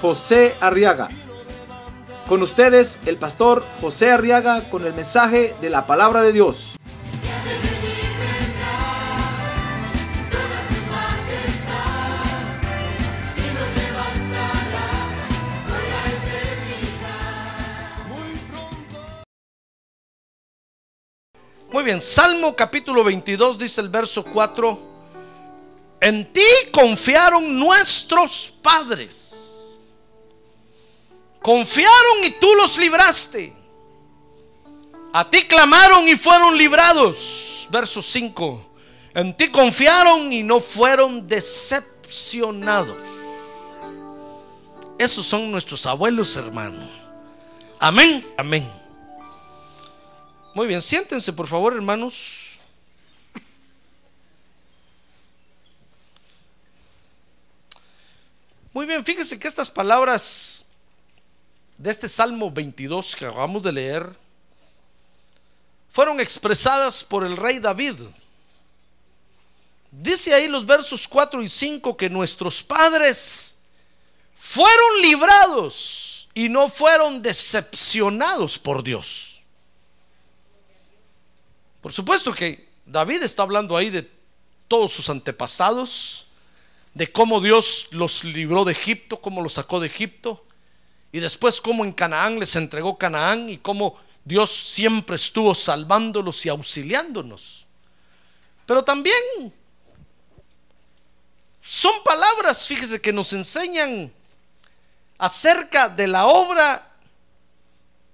José Arriaga. Con ustedes, el pastor José Arriaga con el mensaje de la palabra de Dios. Muy bien, Salmo capítulo 22 dice el verso 4, en ti confiaron nuestros padres. Confiaron y tú los libraste. A ti clamaron y fueron librados. Verso 5. En ti confiaron y no fueron decepcionados. Esos son nuestros abuelos, hermano. Amén, amén. Muy bien, siéntense por favor, hermanos. Muy bien, fíjense que estas palabras de este Salmo 22 que acabamos de leer fueron expresadas por el rey David. Dice ahí los versos 4 y 5 que nuestros padres fueron librados y no fueron decepcionados por Dios. Por supuesto que David está hablando ahí de todos sus antepasados, de cómo Dios los libró de Egipto, cómo los sacó de Egipto, y después cómo en Canaán les entregó Canaán y cómo Dios siempre estuvo salvándolos y auxiliándonos. Pero también son palabras, fíjese, que nos enseñan acerca de la obra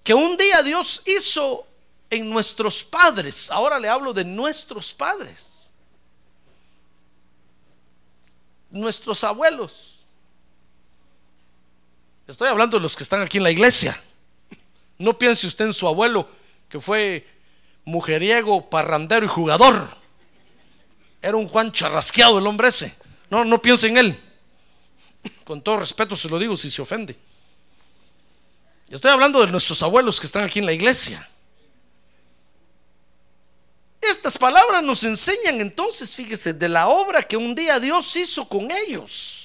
que un día Dios hizo en nuestros padres. Ahora le hablo de nuestros padres. Nuestros abuelos. Estoy hablando de los que están aquí en la iglesia. No piense usted en su abuelo que fue mujeriego, parrandero y jugador. Era un Juan charrasqueado el hombre ese. No, no piense en él. Con todo respeto se lo digo si se ofende. Estoy hablando de nuestros abuelos que están aquí en la iglesia. Estas palabras nos enseñan entonces, fíjese, de la obra que un día Dios hizo con ellos.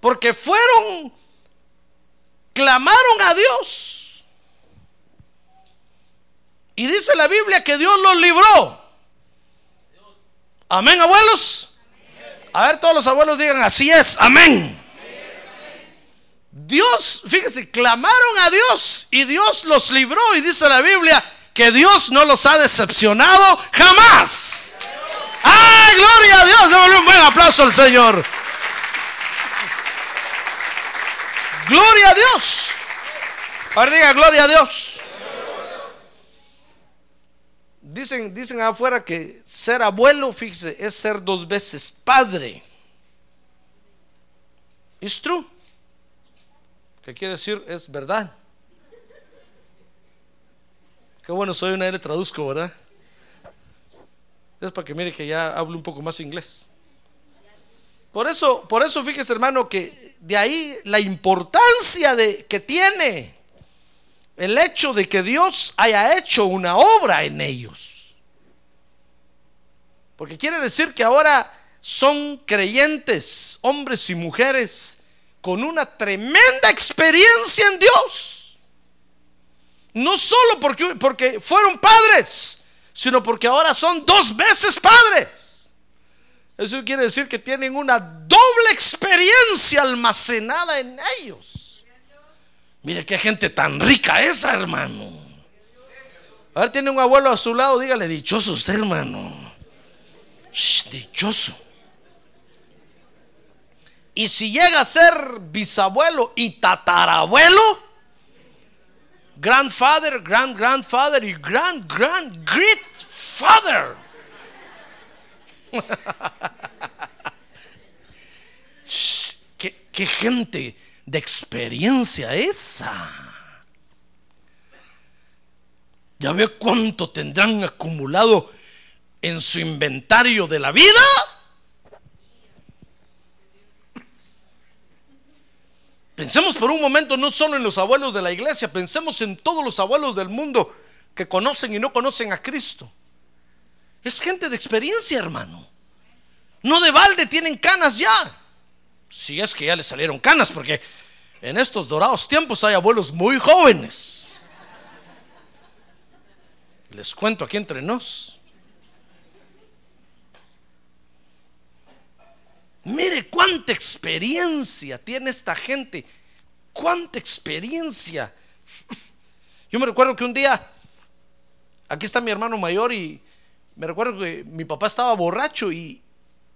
Porque fueron, clamaron a Dios. Y dice la Biblia que Dios los libró. Amén, abuelos. A ver, todos los abuelos digan, así es, amén. Dios, fíjese, clamaron a Dios y Dios los libró. Y dice la Biblia que Dios no los ha decepcionado jamás. ¡Ah, gloria a Dios! Démosle un buen aplauso al Señor. Gloria a Dios. Ahora diga, gloria a Dios. Dicen, dicen afuera que ser abuelo, fíjese, es ser dos veces padre. Es true. ¿Qué quiere decir? Es verdad. Qué bueno soy una le traduzco, ¿verdad? Es para que mire que ya hablo un poco más inglés. Por eso, por eso fíjese, hermano, que de ahí la importancia de que tiene el hecho de que Dios haya hecho una obra en ellos. Porque quiere decir que ahora son creyentes, hombres y mujeres, con una tremenda experiencia en Dios. No solo porque, porque fueron padres, sino porque ahora son dos veces padres. Eso quiere decir que tienen una doble experiencia almacenada en ellos. Mire qué gente tan rica esa, hermano. A ver, tiene un abuelo a su lado, dígale, dichoso usted, hermano. Dichoso. Y si llega a ser bisabuelo y tatarabuelo, grandfather, grand grandfather y grand grand great father. ¿Qué, qué gente de experiencia esa. Ya ve cuánto tendrán acumulado en su inventario de la vida. Pensemos por un momento no solo en los abuelos de la iglesia, pensemos en todos los abuelos del mundo que conocen y no conocen a Cristo. Es gente de experiencia, hermano. No de balde tienen canas ya. Si es que ya les salieron canas, porque en estos dorados tiempos hay abuelos muy jóvenes. Les cuento aquí entre nos. Mire cuánta experiencia tiene esta gente. Cuánta experiencia. Yo me recuerdo que un día, aquí está mi hermano mayor y me recuerdo que mi papá estaba borracho y,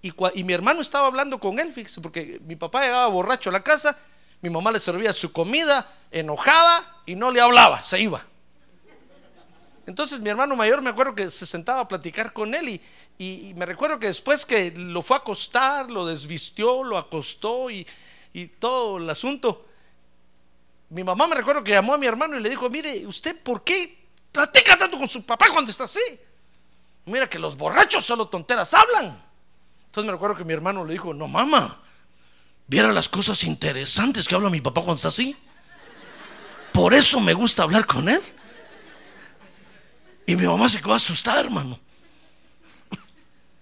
y, mi hermano estaba hablando con él, porque mi papá llegaba borracho a la casa, mi mamá le servía su comida, enojada y no le hablaba, se iba. Entonces mi hermano mayor me acuerdo que se sentaba a platicar con él y, y, me recuerdo que después que lo fue a acostar, lo desvistió, lo acostó y, y todo el asunto, mi mamá me recuerdo que llamó a mi hermano y le dijo, mire, ¿usted por qué platica tanto con su papá cuando está así? Mira que los borrachos solo tonteras hablan. Entonces me recuerdo que mi hermano le dijo, no mamá, viera las cosas interesantes que habla mi papá cuando está así. Por eso me gusta hablar con él. Y mi mamá se quedó asustada, hermano.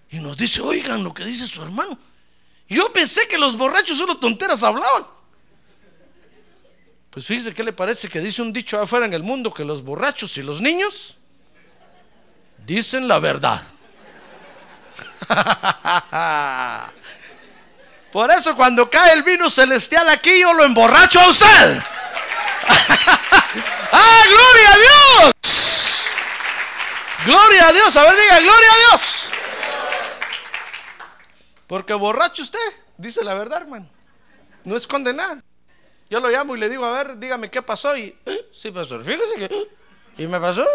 Y nos dice, oigan lo que dice su hermano. Yo pensé que los borrachos solo tonteras hablaban. Pues fíjese qué le parece que dice un dicho afuera en el mundo que los borrachos y los niños dicen la verdad. Por eso cuando cae el vino celestial aquí yo lo emborracho a usted. ¡Ah, gloria a Dios! Gloria a Dios, a ver, diga, gloria a Dios. Porque borracho usted, dice la verdad, hermano. No esconde nada. Yo lo llamo y le digo, a ver, dígame qué pasó. Y, ¿Eh? sí, pastor, fíjese que. ¿eh? Y me pasó.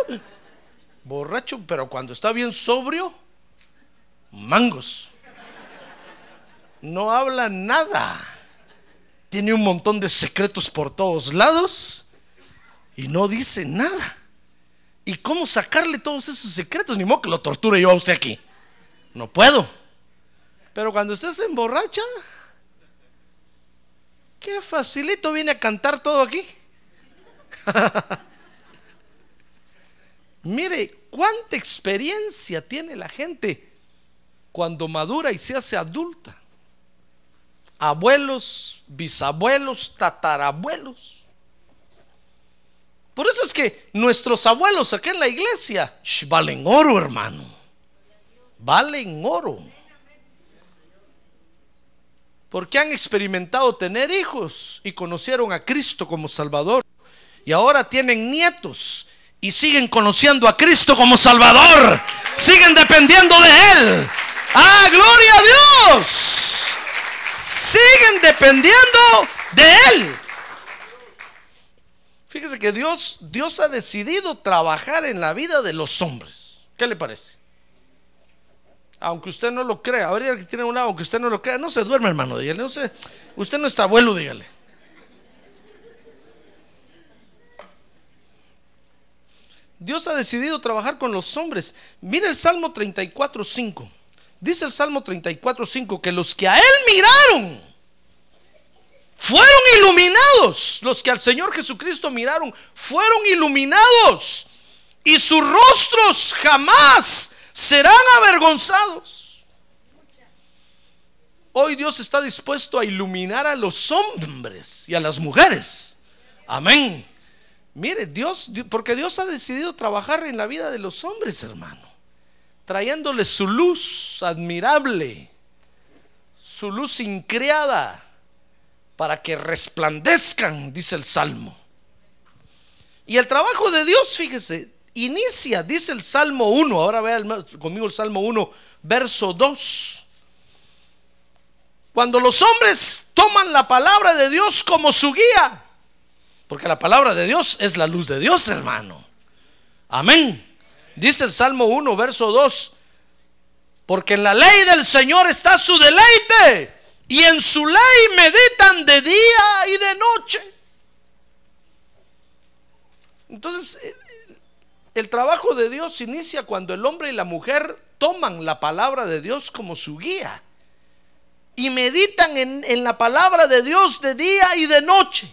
Borracho, pero cuando está bien sobrio, mangos. No habla nada. Tiene un montón de secretos por todos lados y no dice nada. ¿Y cómo sacarle todos esos secretos? Ni modo que lo torture yo a usted aquí. No puedo. Pero cuando usted se emborracha, qué facilito viene a cantar todo aquí. Mire, cuánta experiencia tiene la gente cuando madura y se hace adulta. Abuelos, bisabuelos, tatarabuelos. Por eso es que nuestros abuelos aquí en la iglesia valen oro, hermano. Valen oro. Porque han experimentado tener hijos y conocieron a Cristo como Salvador. Y ahora tienen nietos y siguen conociendo a Cristo como Salvador. Siguen dependiendo de Él. Ah, gloria a Dios. Siguen dependiendo de Él. Fíjese que Dios, Dios ha decidido trabajar en la vida de los hombres. ¿Qué le parece? Aunque usted no lo crea, ahora que tiene un lado, aunque usted no lo crea, no se duerme, hermano, dígale, usted no está abuelo, dígale. Dios ha decidido trabajar con los hombres. Mire el Salmo 34, 5. Dice el Salmo 34, 5 que los que a Él miraron, fueron iluminados. Los que al Señor Jesucristo miraron fueron iluminados. Y sus rostros jamás serán avergonzados. Hoy Dios está dispuesto a iluminar a los hombres y a las mujeres. Amén. Mire, Dios, porque Dios ha decidido trabajar en la vida de los hombres, hermano, trayéndole su luz admirable, su luz increada para que resplandezcan, dice el Salmo. Y el trabajo de Dios, fíjese, inicia, dice el Salmo 1, ahora vea conmigo el Salmo 1, verso 2. Cuando los hombres toman la palabra de Dios como su guía, porque la palabra de Dios es la luz de Dios, hermano. Amén. Dice el Salmo 1, verso 2, porque en la ley del Señor está su deleite y en su ley meditan de día y de noche. Entonces, eh, el trabajo de Dios inicia cuando el hombre y la mujer toman la palabra de Dios como su guía y meditan en, la palabra de Dios de día y de noche.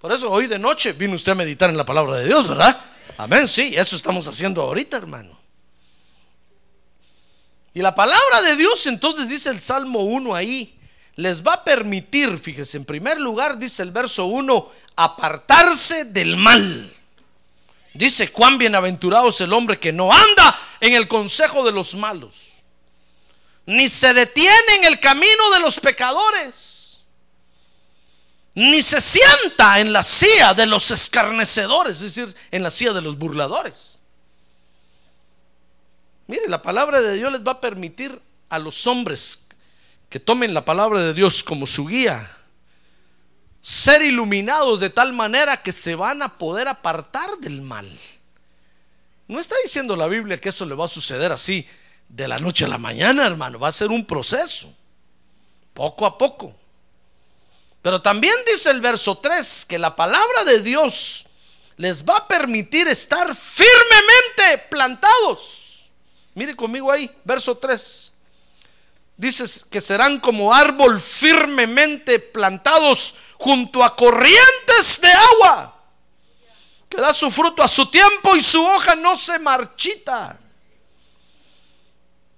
Por eso hoy de noche vino usted a meditar en la palabra de Dios, ¿verdad? Amén, sí, eso estamos haciendo ahorita, hermano. Y la palabra de Dios, entonces dice el Salmo 1 ahí, les va a permitir, fíjese, en primer lugar dice el verso 1, apartarse del mal. Dice, cuán bienaventurado es el hombre que no anda en el consejo de los malos, ni se detiene en el camino de los pecadores, ni se sienta en la silla de los escarnecedores, es decir, en la silla de los burladores. Mire, la palabra de Dios les va a permitir a los hombres que tomen la palabra de Dios como su guía, ser iluminados de tal manera que se van a poder apartar del mal. No está diciendo la Biblia que eso le va a suceder así de la noche a la mañana, hermano. Va a ser un proceso, poco a poco. Pero también dice el verso 3 que la palabra de Dios les va a permitir estar firmemente plantados. Mire conmigo ahí, verso 3. Dices que serán como árbol firmemente plantados junto a corrientes de agua, que da su fruto a su tiempo y su hoja no se marchita.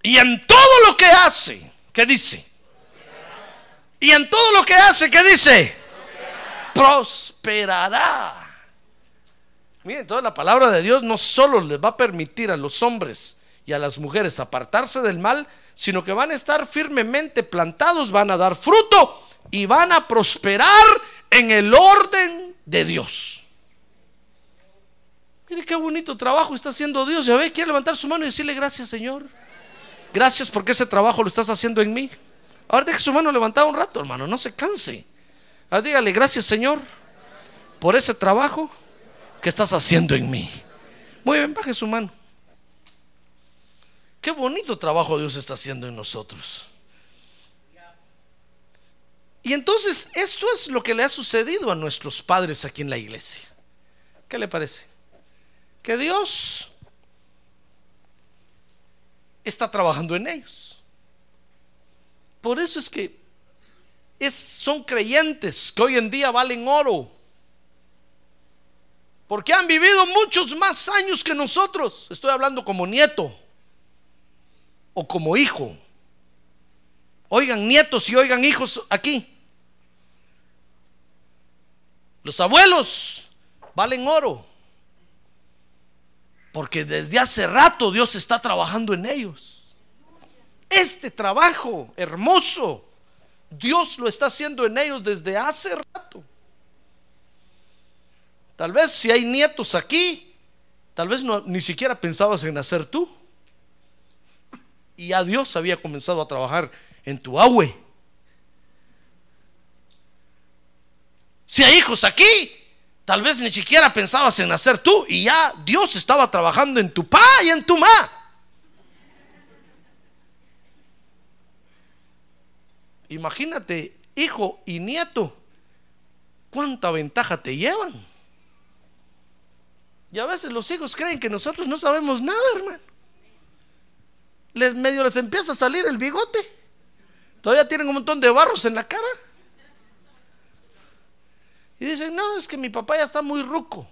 Y en todo lo que hace, ¿qué dice? Y en todo lo que hace, ¿qué dice? Prosperará. Miren, toda la palabra de Dios no solo les va a permitir a los hombres y a las mujeres apartarse del mal, sino que van a estar firmemente plantados, van a dar fruto y van a prosperar en el orden de Dios. Mire qué bonito trabajo está haciendo Dios. Ya ve, quiere levantar su mano y decirle gracias, Señor. Gracias porque ese trabajo lo estás haciendo en mí. Ahora deje su mano levantada un rato, hermano, no se canse. Dígale gracias, Señor, por ese trabajo que estás haciendo en mí. Muy bien, baje su mano. Qué bonito trabajo Dios está haciendo en nosotros. Y entonces esto es lo que le ha sucedido a nuestros padres aquí en la iglesia. ¿Qué le parece? Que Dios está trabajando en ellos. Por eso es que es, son creyentes que hoy en día valen oro. Porque han vivido muchos más años que nosotros. Estoy hablando como nieto o como hijo. Oigan nietos y oigan hijos aquí. Los abuelos valen oro. Porque desde hace rato Dios está trabajando en ellos. Este trabajo hermoso, Dios lo está haciendo en ellos desde hace rato. Tal vez si hay nietos aquí, tal vez no, ni siquiera pensabas en nacer tú. Y ya Dios había comenzado a trabajar en tu abue. Si hay hijos aquí, tal vez ni siquiera pensabas en nacer tú y ya Dios estaba trabajando en tu pa y en tu ma. Imagínate, hijo y nieto, cuánta ventaja te llevan. Y a veces los hijos creen que nosotros no sabemos nada, hermano. Les medio les empieza a salir el bigote. Todavía tienen un montón de barros en la cara. Y dicen, no, es que mi papá ya está muy ruco.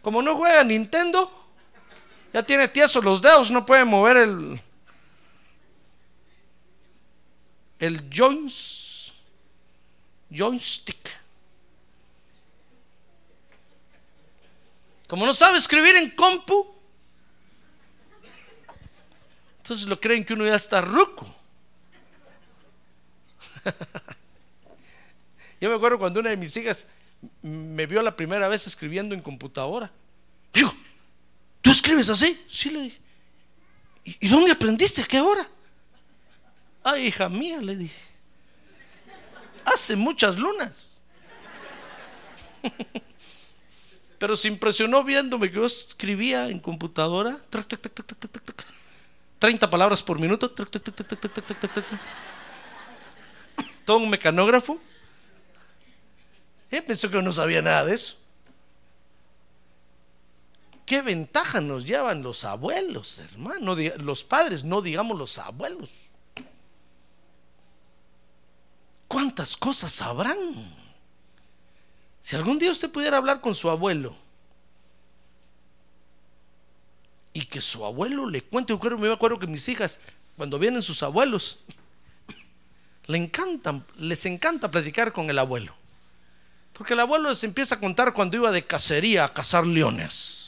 Como no juega Nintendo, ya tiene tiesos los dedos, no puede mover el, el joints, joystick. Como no sabe escribir en compu, entonces lo creen que uno ya está ruco. Yo me acuerdo cuando una de mis hijas me vio la primera vez escribiendo en computadora. Digo, ¿tú escribes así? Sí, le dije. ¿Y, dónde aprendiste? ¿A qué hora? Ay, hija mía, le dije, hace muchas lunas. Pero se impresionó viéndome que yo escribía en computadora 30 palabras por minuto. Todo un mecanógrafo. Eh, pensó que no sabía nada de eso. ¿Qué ventaja nos llevan los abuelos, hermano? Los padres, no digamos los abuelos. ¿Cuántas cosas sabrán? Si algún día usted pudiera hablar con su abuelo y que su abuelo le cuente, yo me acuerdo que mis hijas, cuando vienen sus abuelos, le encantan, les encanta platicar con el abuelo. Porque el abuelo les empieza a contar cuando iba de cacería a cazar leones.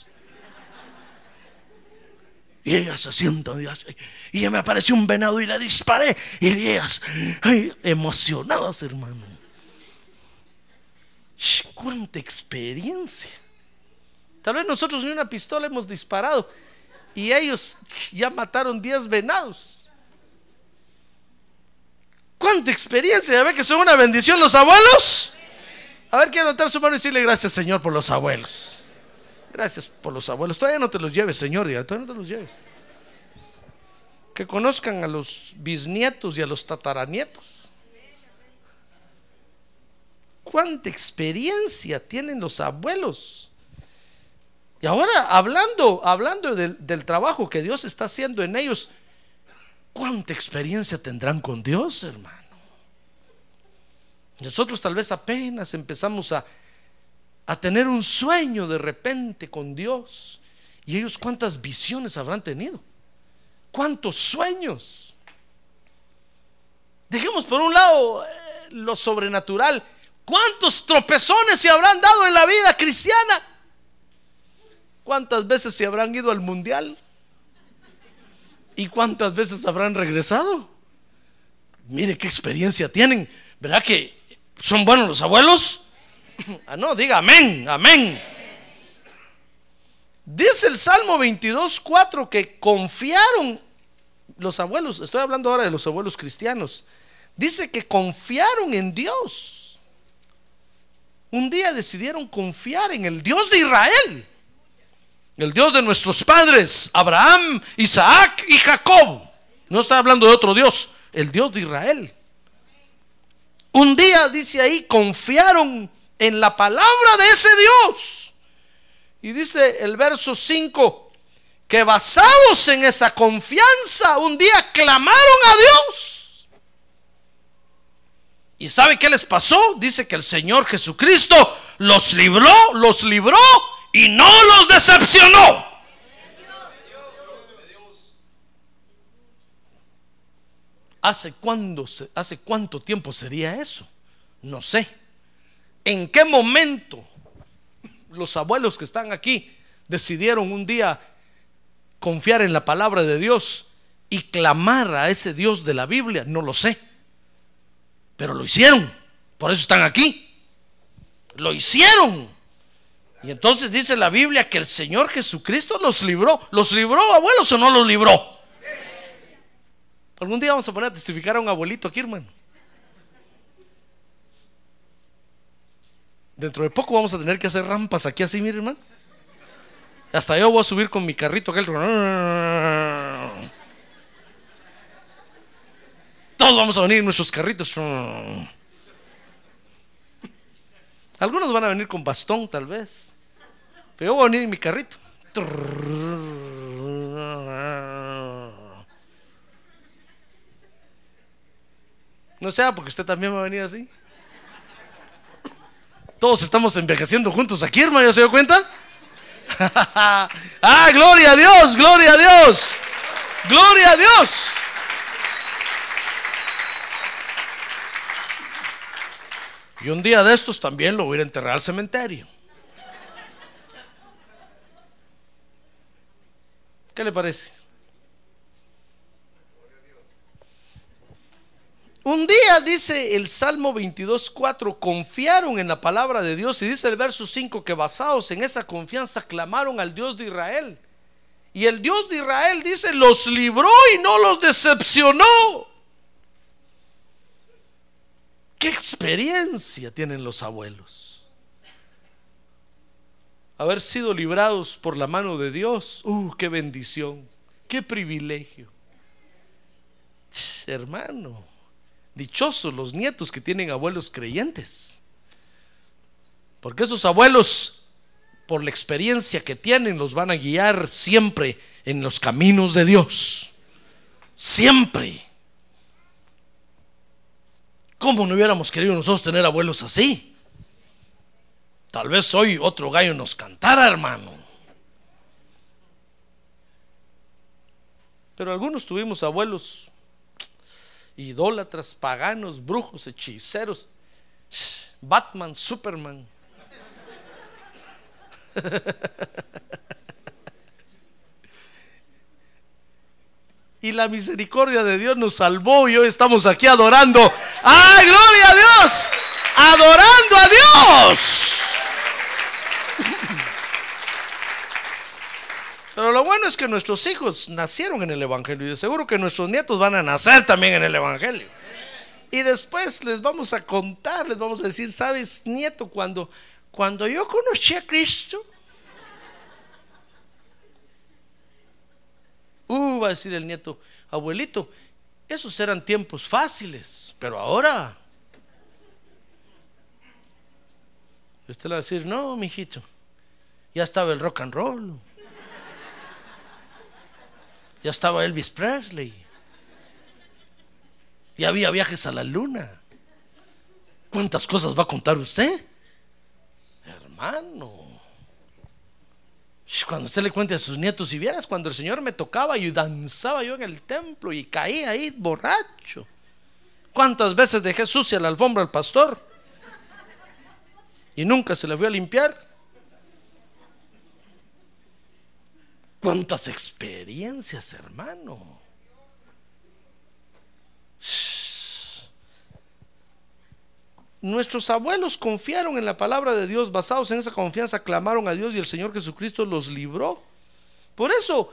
Y ellas se sientan y, hace- me apareció un venado y le disparé. Y ellas, emocionadas, hermano. ¡Cuánta experiencia! Tal vez nosotros ni una pistola hemos disparado. Y ellos ya mataron 10 venados. ¿Cuánta experiencia? ¿Ya ve que son una bendición los abuelos? A ver, quiero levantar su mano y decirle gracias, Señor, por los abuelos. Gracias por los abuelos. Todavía no te los lleves, Señor. Diga, todavía no te los lleves. Que conozcan a los bisnietos y a los tataranietos. ¿Cuánta experiencia tienen los abuelos? Y ahora hablando, hablando del, del trabajo que Dios está haciendo en ellos, ¿cuánta experiencia tendrán con Dios, hermano? Nosotros tal vez apenas empezamos a, a tener un sueño de repente con Dios. ¿Y ellos cuántas visiones habrán tenido? ¿Cuántos sueños? Dejemos por un lado eh, lo sobrenatural. ¿Cuántos tropezones se habrán dado en la vida cristiana? ¿Cuántas veces se habrán ido al mundial? ¿Y cuántas veces habrán regresado? Mire qué experiencia tienen. ¿Verdad que son buenos los abuelos? Ah, no, diga amén, amén. Dice el Salmo 22, 4 que confiaron los abuelos, estoy hablando ahora de los abuelos cristianos, dice que confiaron en Dios. Un día decidieron confiar en el Dios de Israel, el Dios de nuestros padres, Abraham, Isaac y Jacob. No está hablando de otro Dios, el Dios de Israel. Un día, dice ahí, confiaron en la palabra de ese Dios. Y dice el verso 5, que basados en esa confianza, un día clamaron a Dios. ¿Y sabe qué les pasó? Dice que el Señor Jesucristo los libró, los libró y no los decepcionó. ¿Hace, cuándo, ¿Hace cuánto tiempo sería eso? No sé. ¿En qué momento los abuelos que están aquí decidieron un día confiar en la palabra de Dios y clamar a ese Dios de la Biblia? No lo sé. Pero lo hicieron. Por eso están aquí. Lo hicieron. Y entonces dice la Biblia que el Señor Jesucristo los libró. ¿Los libró, abuelos, o no los libró? Algún día vamos a poner a testificar a un abuelito aquí, hermano. Dentro de poco vamos a tener que hacer rampas aquí así, mire, hermano. Hasta yo voy a subir con mi carrito aquel. Todos vamos a venir en nuestros carritos. Algunos van a venir con bastón, tal vez. Pero yo voy a venir en mi carrito. No sea porque usted también va a venir así. Todos estamos envejeciendo juntos aquí, hermano, ¿ya se dio cuenta? ah, gloria a Dios, gloria a Dios, gloria a Dios. Y un día de estos también lo voy a enterrar al cementerio. ¿Qué le parece? Un día dice el Salmo 22.4, confiaron en la palabra de Dios y dice el verso 5 que basados en esa confianza clamaron al Dios de Israel. Y el Dios de Israel dice, los libró y no los decepcionó. ¿Qué experiencia tienen los abuelos? Haber sido librados por la mano de Dios. ¡Uh, qué bendición! ¡Qué privilegio! Hermano, dichosos los nietos que tienen abuelos creyentes. Porque esos abuelos, por la experiencia que tienen, los van a guiar siempre en los caminos de Dios. Siempre. ¿Cómo no hubiéramos querido nosotros tener abuelos así? Tal vez hoy otro gallo nos cantara, hermano. Pero algunos tuvimos abuelos idólatras, paganos, brujos, hechiceros, Batman, Superman. y la misericordia de Dios nos salvó y hoy estamos aquí adorando. ¡Ay, gloria a Dios! Adorando a Dios. Pero lo bueno es que nuestros hijos nacieron en el Evangelio y de seguro que nuestros nietos van a nacer también en el Evangelio. Y después les vamos a contar, les vamos a decir, sabes, nieto, cuando, cuando yo conocí a Cristo, uh, va a decir el nieto, abuelito, esos eran tiempos fáciles, pero ahora, usted le va a decir, no, mijito, ya estaba el rock and roll. Ya estaba Elvis Presley. Ya había viajes a la luna. ¿Cuántas cosas va a contar usted? Hermano. Cuando usted le cuente a sus nietos, y vieras cuando el Señor me tocaba y danzaba yo en el templo y caía ahí borracho. ¿Cuántas veces dejé sucia la alfombra al pastor? Y nunca se la fui a limpiar. ¿Cuántas experiencias, hermano? Nuestros abuelos confiaron en la palabra de Dios, basados en esa confianza, clamaron a Dios y el Señor Jesucristo los libró. Por eso,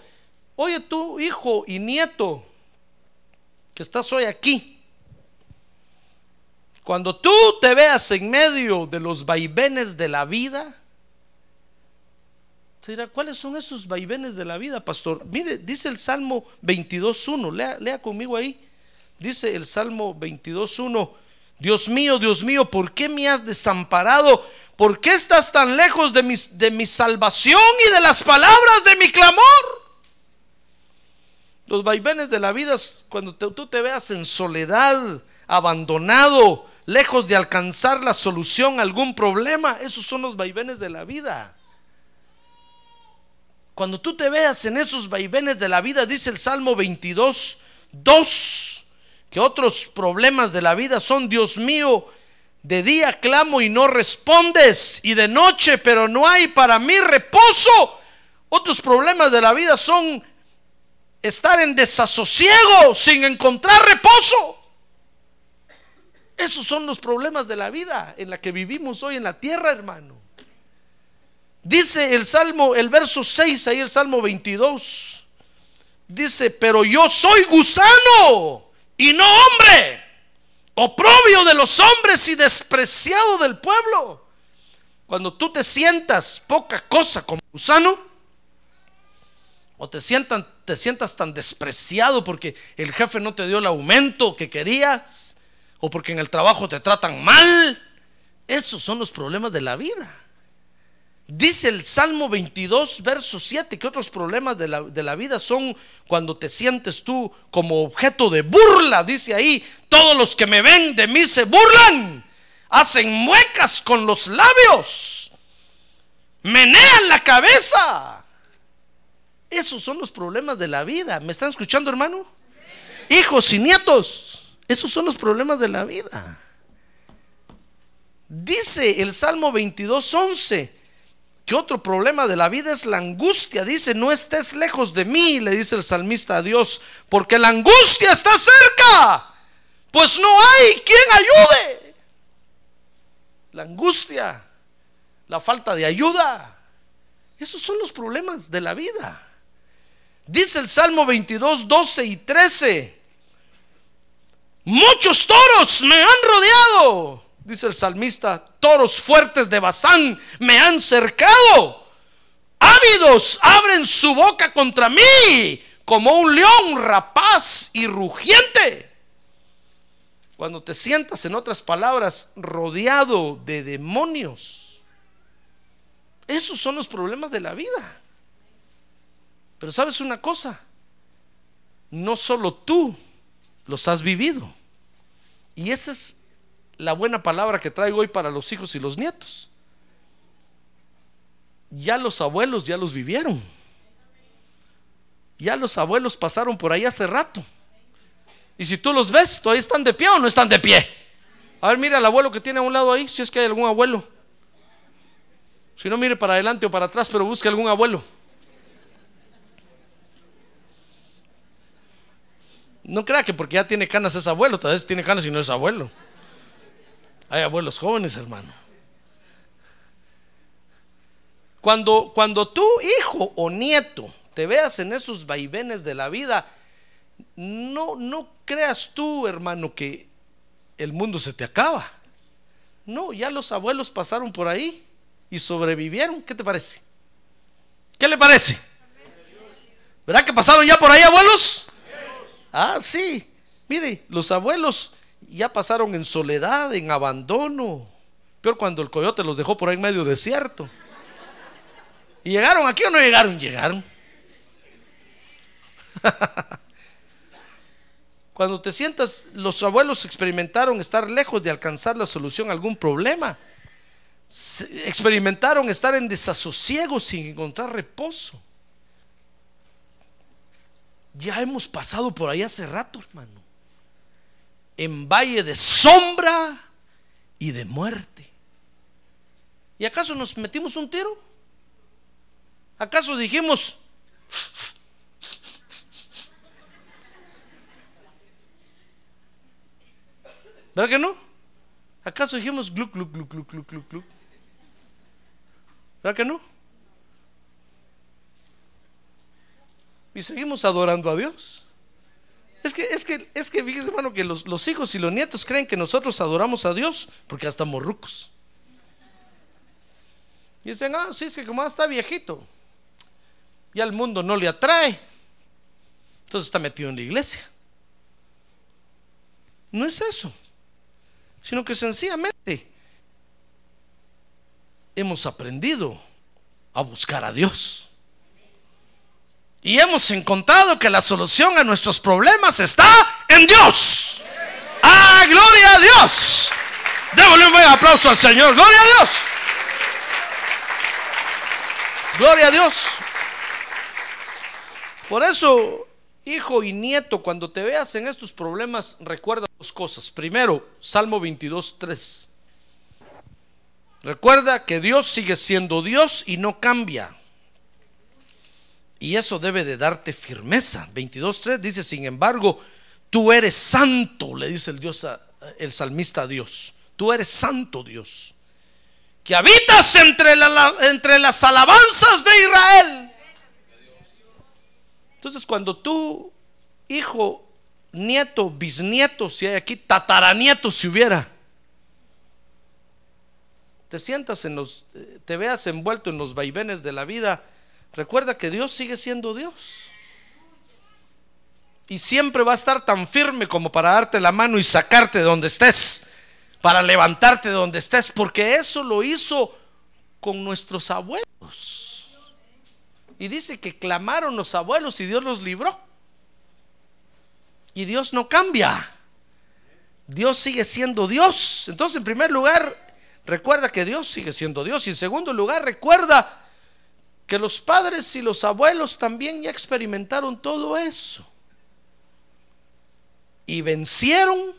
oye tú, hijo y nieto, que estás hoy aquí, cuando tú te veas en medio de los vaivenes de la vida, dirá, ¿cuáles son esos vaivenes de la vida, pastor? Mire, dice el Salmo 22.1, lea, lea conmigo ahí. Dice el Salmo 22.1, Dios mío, Dios mío, ¿por qué me has desamparado? ¿Por qué estás tan lejos de mi, de mi salvación y de las palabras de mi clamor? Los vaivenes de la vida, cuando tú te veas en soledad, abandonado, lejos de alcanzar la solución a algún problema, esos son los vaivenes de la vida. Cuando tú te veas en esos vaivenes de la vida, dice el Salmo 22, 2, que otros problemas de la vida son, Dios mío, de día clamo y no respondes, y de noche, pero no hay para mí reposo. Otros problemas de la vida son estar en desasosiego sin encontrar reposo. Esos son los problemas de la vida en la que vivimos hoy en la tierra, hermano. Dice el Salmo, el verso 6, ahí el Salmo 22. Dice, pero yo soy gusano y no hombre, oprobio de los hombres y despreciado del pueblo. Cuando tú te sientas poca cosa como gusano, o te, sientan, te sientas tan despreciado porque el jefe no te dio el aumento que querías, o porque en el trabajo te tratan mal, esos son los problemas de la vida. Dice el Salmo 22, verso 7, que otros problemas de la, vida son cuando te sientes tú como objeto de burla. Dice ahí, todos los que me ven de mí se burlan, hacen muecas con los labios, menean la cabeza. Esos son los problemas de la vida. ¿Me están escuchando, hermano? Hijos y nietos, esos son los problemas de la vida. Dice el Salmo 22, 11 otro problema de la vida es la angustia. Dice, no estés lejos de mí, le dice el salmista a Dios, porque la angustia está cerca, pues no hay quien ayude. La angustia, la falta de ayuda, esos son los problemas de la vida. Dice el Salmo 22, 12 y 13, muchos toros me han rodeado dice el salmista, toros fuertes de Bazán me han cercado. Ávidos abren su boca contra mí como un león rapaz y rugiente. Cuando te sientas, en otras palabras, rodeado de demonios. Esos son los problemas de la vida. Pero sabes una cosa, no solo tú los has vivido. Y esa es la buena palabra que traigo hoy para los hijos y los nietos. Ya los abuelos ya los vivieron. Ya los abuelos pasaron por ahí hace rato. Y si tú los ves, ¿todavía están de pie o no están de pie? A ver, mira al abuelo que tiene a un lado ahí, si es que hay algún abuelo. Si no, mire para adelante o para atrás, pero busque algún abuelo. No crea que porque ya tiene canas es abuelo, tal vez tiene canas y no es abuelo. Hay abuelos jóvenes, hermano. Cuando, cuando tu hijo o nieto te veas en esos vaivenes de la vida, no, no creas tú, hermano, que el mundo se te acaba. No, ya los abuelos pasaron por ahí y sobrevivieron. ¿Qué te parece? ¿Qué le parece? ¿Verdad que pasaron ya por ahí, abuelos? Ah, sí. Mire, los abuelos ya pasaron en soledad, en abandono. Peor cuando el coyote los dejó por ahí en medio desierto. ¿Y llegaron aquí o no llegaron? Llegaron. Cuando te sientas, los abuelos experimentaron estar lejos de alcanzar la solución a algún problema. Experimentaron estar en desasosiego sin encontrar reposo. Ya hemos pasado por ahí hace rato, hermano. En valle de sombra y de muerte. ¿Y acaso nos metimos un tiro? ¿Acaso dijimos, ¿verdad que no? ¿Acaso dijimos gluc, gluc, gluc, gluc, gluc, gluc, gluc? ¿Verdad que no? Y seguimos adorando a Dios. Es que, es que, es que, fíjese, hermano, que los, los hijos y los nietos creen que nosotros adoramos a Dios porque hasta morrucos. Y dicen, ah, sí, es que como está viejito, ya el mundo no le atrae. Entonces está metido en la iglesia. No es eso, sino que sencillamente hemos aprendido a buscar a Dios. Y hemos encontrado que la solución a nuestros problemas está en Dios. ¡Ah, gloria a Dios! Démosle un buen aplauso al Señor. ¡Gloria a Dios! ¡Gloria a Dios! Por eso, hijo y nieto, cuando te veas en estos problemas, recuerda dos cosas. Primero, Salmo 22, 3. Recuerda que Dios sigue siendo Dios y no cambia. Y eso debe de darte firmeza. 22.3 dice, sin embargo, tú eres santo, le dice el Dios el salmista a Dios. Tú eres santo Dios, que habitas entre, entre las alabanzas de Israel. Entonces, cuando tú, hijo, nieto, bisnieto, si hay aquí, tataranieto, si hubiera, te sientas en los, te veas envuelto en los vaivenes de la vida, recuerda que Dios sigue siendo Dios. Y siempre va a estar tan firme como para darte la mano y sacarte de donde estés, para levantarte de donde estés, porque eso lo hizo con nuestros abuelos. Y dice que clamaron los abuelos y Dios los libró. Y Dios no cambia. Dios sigue siendo Dios. Entonces, en primer lugar, recuerda que Dios sigue siendo Dios. Y en segundo lugar, recuerda que los padres y los abuelos también ya experimentaron todo eso. Y vencieron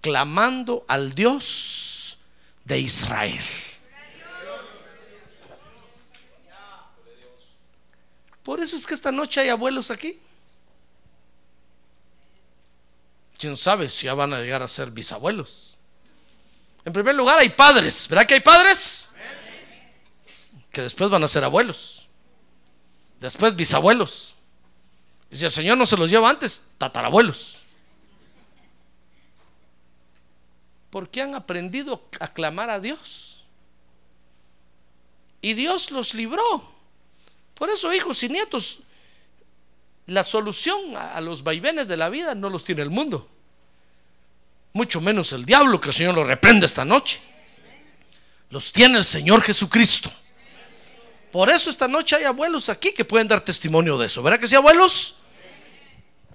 clamando al Dios de Israel. Por eso es que esta noche hay abuelos aquí. Quién sabe si ya van a llegar a ser bisabuelos. En primer lugar hay padres, ¿verdad que hay padres? Que después van a ser abuelos. Después bisabuelos. Y si el Señor no se los lleva antes, tatarabuelos. Porque han aprendido a clamar a Dios. Y Dios los libró. Por eso, hijos y nietos, la solución a los vaivenes de la vida no los tiene el mundo. mucho menos el diablo, que el Señor lo reprende esta noche. Los tiene el Señor Jesucristo. Por eso esta noche hay abuelos aquí que pueden dar testimonio de eso. ¿Verdad que sí, abuelos?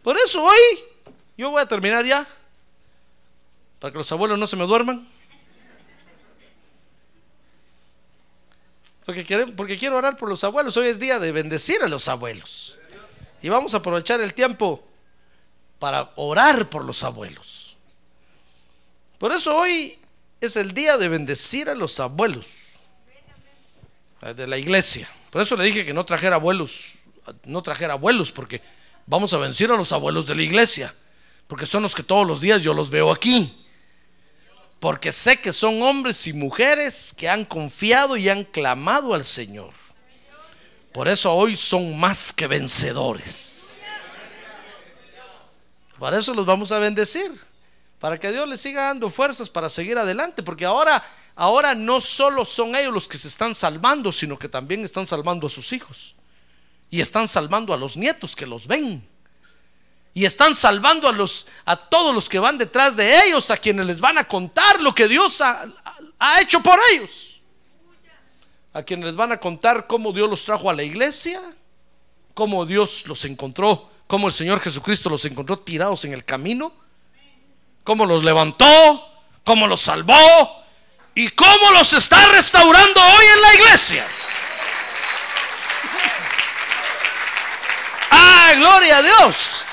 Por eso hoy yo voy a terminar ya, para que los abuelos no se me duerman. Porque, quiero, porque quiero orar por los abuelos. Hoy es día de bendecir a los abuelos. Y vamos a aprovechar el tiempo para orar por los abuelos. Por eso hoy es el día de bendecir a los abuelos de la iglesia. Por eso le dije que no trajera abuelos, no trajera abuelos, porque vamos a vencer a los abuelos de la iglesia, porque son los que todos los días yo los veo aquí. Porque sé que son hombres y mujeres que han confiado y han clamado al Señor. Por eso hoy son más que vencedores. Para eso los vamos a bendecir. Para que Dios les siga dando fuerzas para seguir adelante. Porque ahora, ahora no solo son ellos los que se están salvando, sino que también están salvando a sus hijos. Y están salvando a los nietos que los ven. Y están salvando a, los, a todos los que van detrás de ellos, a quienes les van a contar lo que Dios ha, ha hecho por ellos. A quienes les van a contar cómo Dios los trajo a la iglesia, cómo Dios los encontró, cómo el Señor Jesucristo los encontró tirados en el camino, cómo los levantó, cómo los salvó y cómo los está restaurando hoy en la iglesia. ¡Ah, gloria a Dios!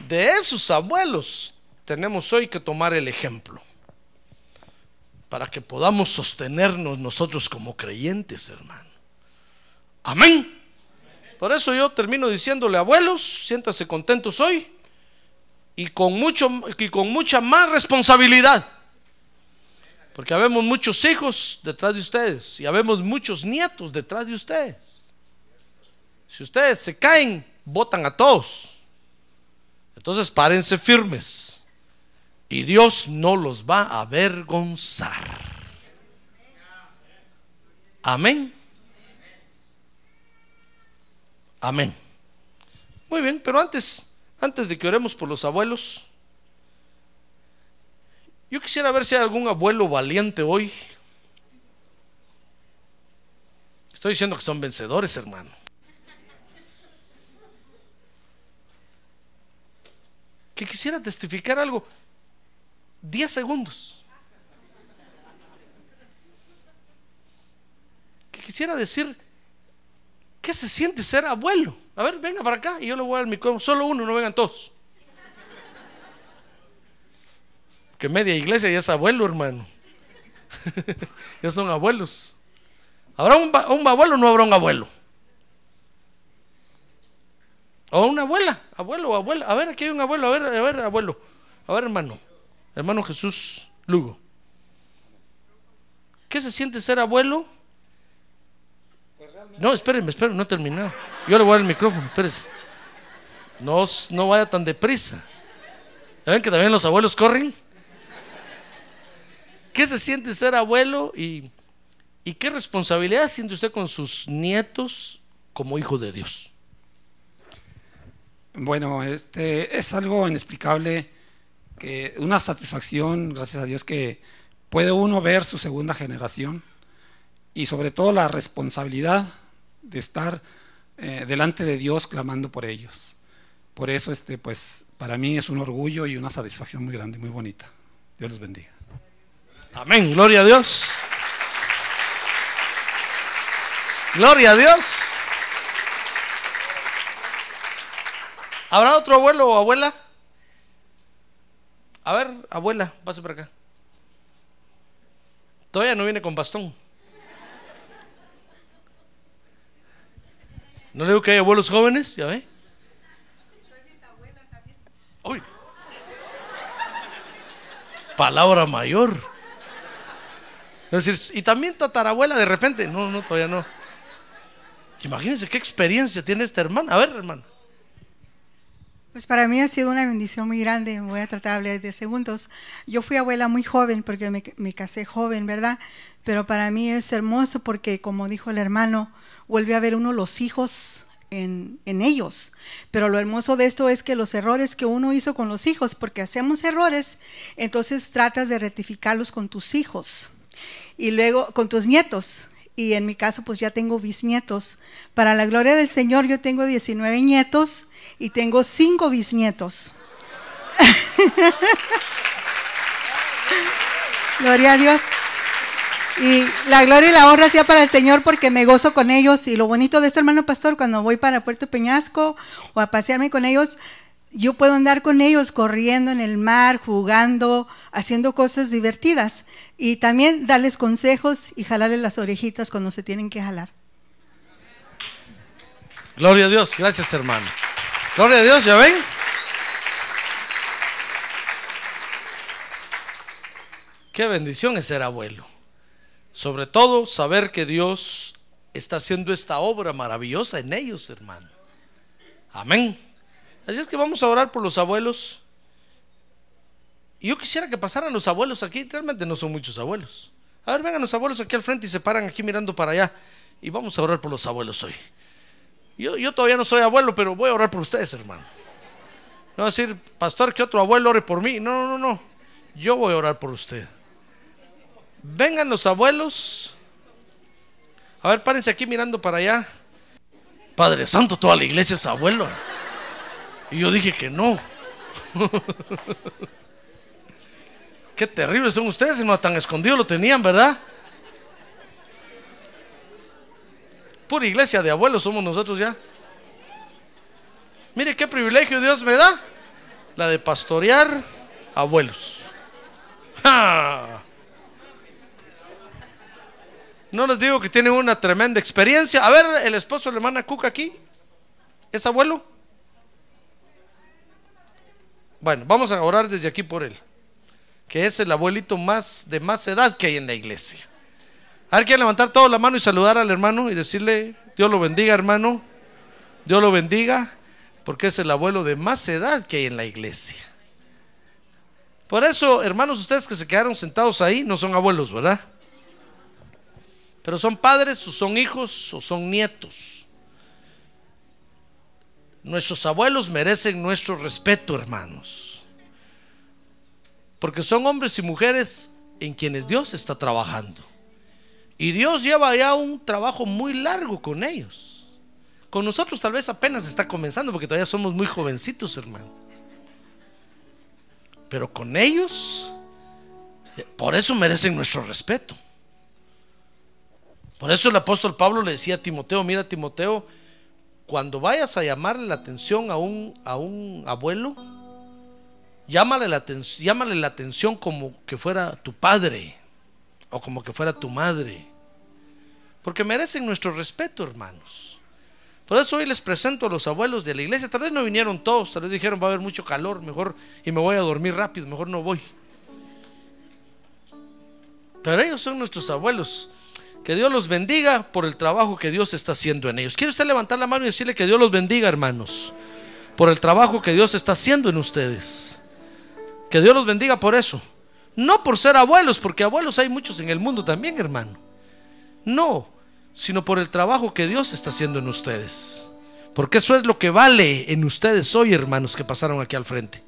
De esos abuelos tenemos hoy que tomar el ejemplo para que podamos sostenernos nosotros como creyentes, hermano. Amén. Por eso yo termino diciéndole, abuelos, siéntase contentos hoy y con, mucho, y con mucha más responsabilidad. Porque habemos muchos hijos detrás de ustedes y habemos muchos nietos detrás de ustedes. Si ustedes se caen, votan a todos. Entonces párense firmes y Dios no los va a avergonzar. Amén. Amén. Muy bien, pero antes, antes de que oremos por los abuelos, yo quisiera ver si hay algún abuelo valiente hoy. Estoy diciendo que son vencedores, hermano. que quisiera testificar algo. 10 segundos. Que quisiera decir, ¿qué se siente ser abuelo? A ver, venga para acá y yo le voy a dar mi micrófono. Solo uno, no vengan todos. Que media iglesia ya es abuelo, hermano. ya son abuelos. ¿Habrá un, un abuelo o no habrá un abuelo? O una abuela, abuelo o abuela. A ver, aquí hay un abuelo, a ver, a ver, abuelo. A ver, hermano. Hermano Jesús Lugo. ¿Qué se siente ser abuelo? No, espérenme, espérenme, no he terminado. Yo le voy a dar el micrófono, espérense. No, no vaya tan deprisa. ¿Ven que también los abuelos corren? ¿Qué se siente ser abuelo y, y qué responsabilidad siente usted con sus nietos como hijo de Dios? Bueno, este es algo inexplicable, que una satisfacción, gracias a Dios, que puede uno ver su segunda generación y sobre todo la responsabilidad de estar eh, delante de Dios clamando por ellos. Por eso, este, pues, para mí es un orgullo y una satisfacción muy grande, muy bonita. Dios los bendiga. Amén, gloria a Dios. Gloria a Dios. ¿Habrá otro abuelo o abuela? A ver, abuela, pase por acá. Todavía no viene con bastón. ¿No digo que hay abuelos jóvenes? ¿Ya ve? Uy. Palabra mayor. Es decir, y también tatarabuela de repente. No, no, todavía no. Imagínense qué experiencia tiene esta hermana. A ver, hermano. Pues para mí ha sido una bendición muy grande. Voy a tratar de hablar de segundos. Yo fui abuela muy joven porque me, casé joven, ¿verdad? Pero para mí es hermoso porque, como dijo el hermano, vuelve a ver uno los hijos en, en ellos. Pero lo hermoso de esto es que los errores que uno hizo con los hijos, porque hacemos errores, entonces tratas de rectificarlos con tus hijos y luego con tus nietos. Y en mi caso, pues ya tengo bisnietos. Para la gloria del Señor, yo tengo 19 nietos y tengo 5 bisnietos. gloria a Dios. Y la gloria y la honra sea para el Señor porque me gozo con ellos. Y lo bonito de esto, hermano pastor, cuando voy para Puerto Peñasco o a pasearme con ellos, yo puedo andar con ellos corriendo en el mar, jugando, haciendo cosas divertidas. Y también darles consejos y jalarles las orejitas cuando se tienen que jalar. Gloria a Dios, gracias hermano. Gloria a Dios, ¿ya ven? Qué bendición es ser abuelo. Sobre todo saber que Dios está haciendo esta obra maravillosa en ellos, hermano. Amén. Así es que vamos a orar por los abuelos. Y yo quisiera que pasaran los abuelos aquí. Realmente no son muchos abuelos. A ver, vengan los abuelos aquí al frente y se paran aquí mirando para allá. Y vamos a orar por los abuelos hoy. Yo, yo todavía no soy abuelo, pero voy a orar por ustedes, hermano. No decir, pastor, que otro abuelo ore por mí. No, no, no, no. Yo voy a orar por usted. Vengan los abuelos. A ver, párense aquí mirando para allá. Padre Santo, toda la iglesia es abuelo. Y yo dije que no. Qué terribles son ustedes, no tan escondido lo tenían, ¿verdad? Pura iglesia de abuelos somos nosotros ya. Mire qué privilegio Dios me da. La de pastorear abuelos. No les digo que tienen una tremenda experiencia. A ver, el esposo de la hermana Cuca aquí. ¿Es abuelo? Bueno, vamos a orar desde aquí por él. Que es el abuelito más de más edad que hay en la iglesia. A ver, quieren levantar toda la mano y saludar al hermano y decirle, Dios lo bendiga, hermano. Dios lo bendiga, porque es el abuelo de más edad que hay en la iglesia. Por eso, hermanos, ustedes que se quedaron sentados ahí no son abuelos, ¿verdad? Pero son padres o son hijos o son nietos. Nuestros abuelos merecen nuestro respeto, hermanos. Porque son hombres y mujeres en quienes Dios está trabajando. Y Dios lleva ya un trabajo muy largo con ellos. Con nosotros tal vez apenas está comenzando porque todavía somos muy jovencitos, hermano. Pero con ellos, por eso merecen nuestro respeto. Por eso el apóstol Pablo le decía a Timoteo, mira Timoteo, cuando vayas a llamarle la atención a un, a un abuelo, llámale la, llámale la atención como que fuera tu padre o como que fuera tu madre. Porque merecen nuestro respeto, hermanos. Por eso hoy les presento a los abuelos de la iglesia. Tal vez no vinieron todos, tal vez dijeron va a haber mucho calor, mejor y me voy a dormir rápido, mejor no voy. Pero ellos son nuestros abuelos. Que Dios los bendiga por el trabajo que Dios está haciendo en ellos. ¿Quiere usted levantar la mano y decirle que Dios los bendiga, hermanos? Por el trabajo que Dios está haciendo en ustedes. Que Dios los bendiga por eso. No por ser abuelos, porque abuelos hay muchos en el mundo también, hermano. No, sino por el trabajo que Dios está haciendo en ustedes. Porque eso es lo que vale en ustedes hoy, hermanos, que pasaron aquí al frente.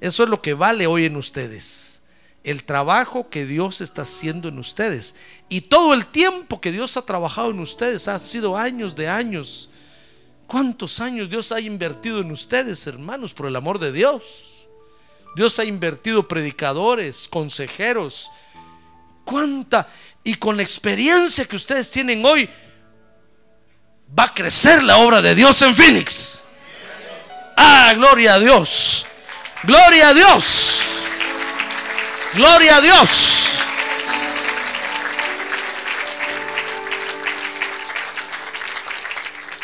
Eso es lo que vale hoy en ustedes el trabajo que Dios está haciendo en ustedes. Y todo el tiempo que Dios ha trabajado en ustedes ha sido años de años. ¿Cuántos años Dios ha invertido en ustedes, hermanos, por el amor de Dios? Dios ha invertido predicadores, consejeros. ¿Cuánta? Y con la experiencia que ustedes tienen hoy, va a crecer la obra de Dios en Phoenix. Ah, gloria a Dios. Gloria a Dios. Gloria a Dios.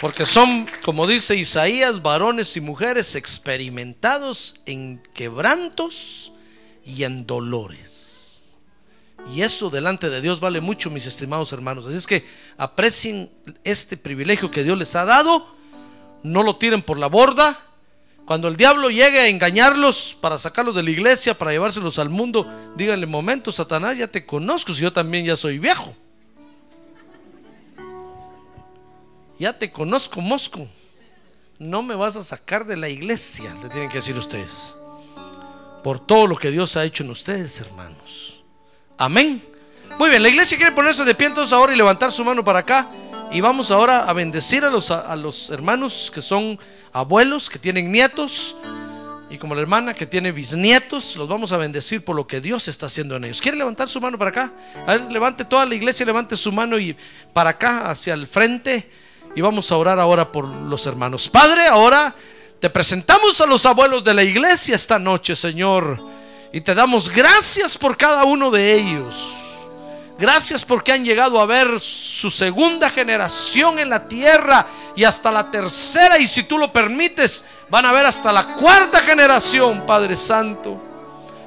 Porque son, como dice Isaías, varones y mujeres experimentados en quebrantos y en dolores. Y eso delante de Dios vale mucho, mis estimados hermanos. Así es que aprecien este privilegio que Dios les ha dado. No lo tiren por la borda cuando el diablo llegue a engañarlos para sacarlos de la iglesia, para llevárselos al mundo, díganle, momento, Satanás, ya te conozco, si yo también ya soy viejo. Ya te conozco, Mosco. no me vas a sacar de la iglesia, le tienen que decir ustedes. Por todo lo que Dios ha hecho en ustedes, hermanos. Amén. Muy bien, la iglesia quiere ponerse de pie entonces ahora y levantar su mano para acá. Y vamos ahora a bendecir a los, a los hermanos que son abuelos, que tienen nietos. Y como la hermana que tiene bisnietos, los vamos a bendecir por lo que Dios está haciendo en ellos. ¿Quiere levantar su mano para acá? A ver, levante toda la iglesia, levante su mano y para acá, hacia el frente. Y vamos a orar ahora por los hermanos. Padre, ahora te presentamos a los abuelos de la iglesia esta noche, Señor. Y te damos gracias por cada uno de ellos. Gracias porque han llegado a ver su segunda generación en la tierra y hasta la tercera y si tú lo permites van a ver hasta la cuarta generación, Padre Santo.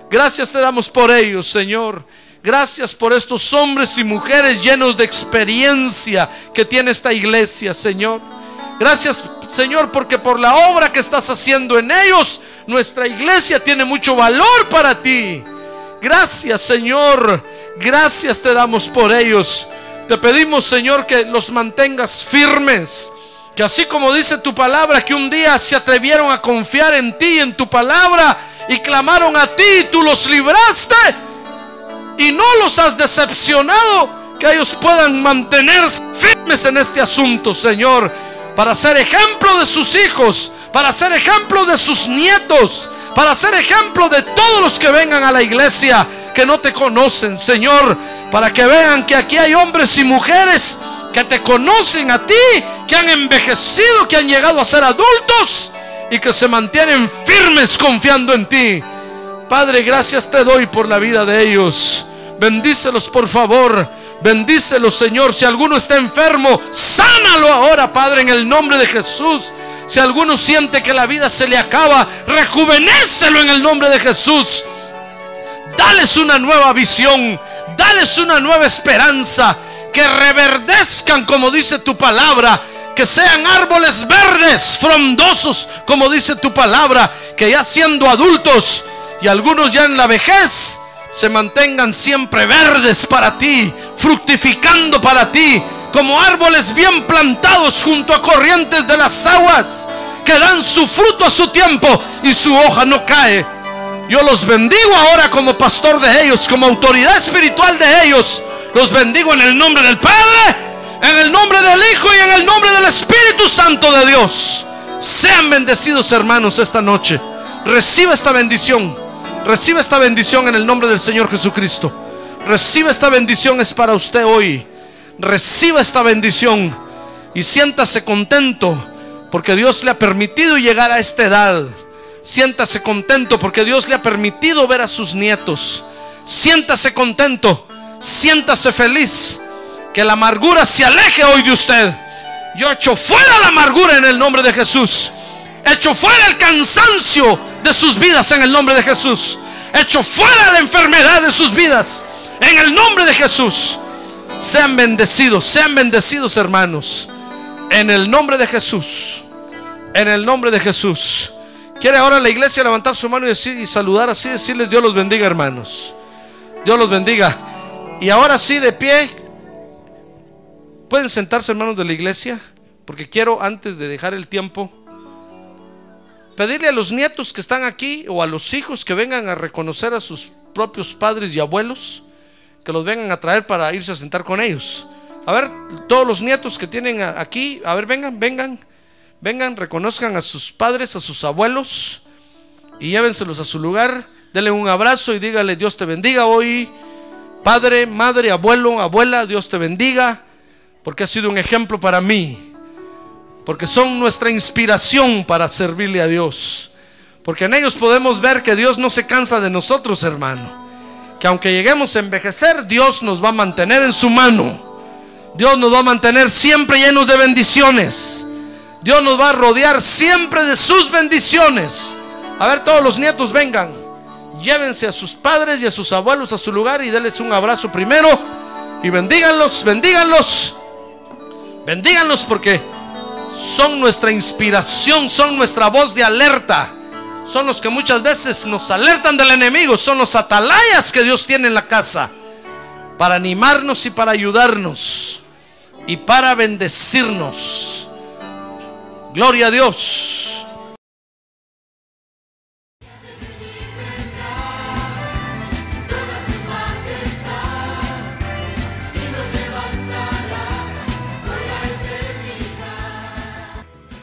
Gracias te damos por ellos, Señor. Gracias por estos hombres y mujeres llenos de experiencia que tiene esta iglesia, Señor. Gracias, Señor, porque por la obra que estás haciendo en ellos, nuestra iglesia tiene mucho valor para ti. Gracias, Señor. Gracias te damos por ellos. Te pedimos, Señor, que los mantengas firmes. Que así como dice tu palabra, que un día se atrevieron a confiar en ti, en tu palabra, y clamaron a ti, y tú los libraste, y no los has decepcionado, que ellos puedan mantenerse firmes en este asunto, Señor, para ser ejemplo de sus hijos, para ser ejemplo de sus nietos, para ser ejemplo de todos los que vengan a la iglesia que no te conocen, Señor, para que vean que aquí hay hombres y mujeres que te conocen a ti, que han envejecido, que han llegado a ser adultos y que se mantienen firmes confiando en ti. Padre, gracias te doy por la vida de ellos. Bendícelos por favor. Bendícelos, Señor. Si alguno está enfermo, sánalo ahora, Padre, en el nombre de Jesús. Si alguno siente que la vida se le acaba, rejuvenécelo en el nombre de Jesús. Dales una nueva visión. Dales una nueva esperanza. Que reverdezcan, como dice tu palabra. Que sean árboles verdes, frondosos, como dice tu palabra. Que ya siendo adultos y algunos ya en la vejez, se mantengan siempre verdes para ti, fructificando para ti, como árboles bien plantados junto a corrientes de las aguas, que dan su fruto a su tiempo y su hoja no cae. Yo los bendigo ahora como pastor de ellos, como autoridad espiritual de ellos. Los bendigo en el nombre del Padre, en el nombre del Hijo y en el nombre del Espíritu Santo de Dios. Sean bendecidos hermanos esta noche. Recibe esta bendición. Recibe esta bendición en el nombre del Señor Jesucristo. Recibe esta bendición es para usted hoy. Reciba esta bendición y siéntase contento porque Dios le ha permitido llegar a esta edad. Siéntase contento porque Dios le ha permitido ver a sus nietos. Siéntase contento, siéntase feliz. Que la amargura se aleje hoy de usted. Yo echo fuera la amargura en el nombre de Jesús. Echo fuera el cansancio de sus vidas en el nombre de Jesús. Echo fuera la enfermedad de sus vidas en el nombre de Jesús. Sean bendecidos, sean bendecidos hermanos. En el nombre de Jesús. En el nombre de Jesús. ¿Quiere ahora la iglesia levantar su mano y, decir, y saludar así? Decirles Dios los bendiga hermanos. Dios los bendiga. Y ahora sí de pie. ¿Pueden sentarse hermanos de la iglesia? Porque quiero antes de dejar el tiempo pedirle a los nietos que están aquí o a los hijos que vengan a reconocer a sus propios padres y abuelos que los vengan a traer para irse a sentar con ellos. A ver, todos los nietos que tienen aquí, a ver, vengan, vengan, vengan, reconozcan a sus padres, a sus abuelos y llévenselos a su lugar. Denle un abrazo y dígale, Dios te bendiga hoy. Padre, madre, abuelo, abuela, Dios te bendiga, porque ha sido un ejemplo para mí, porque son nuestra inspiración para servirle a Dios, porque en ellos podemos ver que Dios no se cansa de nosotros, hermano que aunque lleguemos a envejecer, Dios nos va a mantener en su mano. Dios nos va a mantener siempre llenos de bendiciones. Dios nos va a rodear siempre de sus bendiciones. A ver, todos los nietos vengan. Llévense a sus padres y a sus abuelos a su lugar y denles un abrazo primero. Y bendíganlos, bendíganlos. Bendíganlos porque son nuestra inspiración, son nuestra voz de alerta son los que muchas veces nos alertan del enemigo, son los atalayas que Dios tiene en la casa para animarnos y para ayudarnos y para bendecirnos. Gloria a Dios.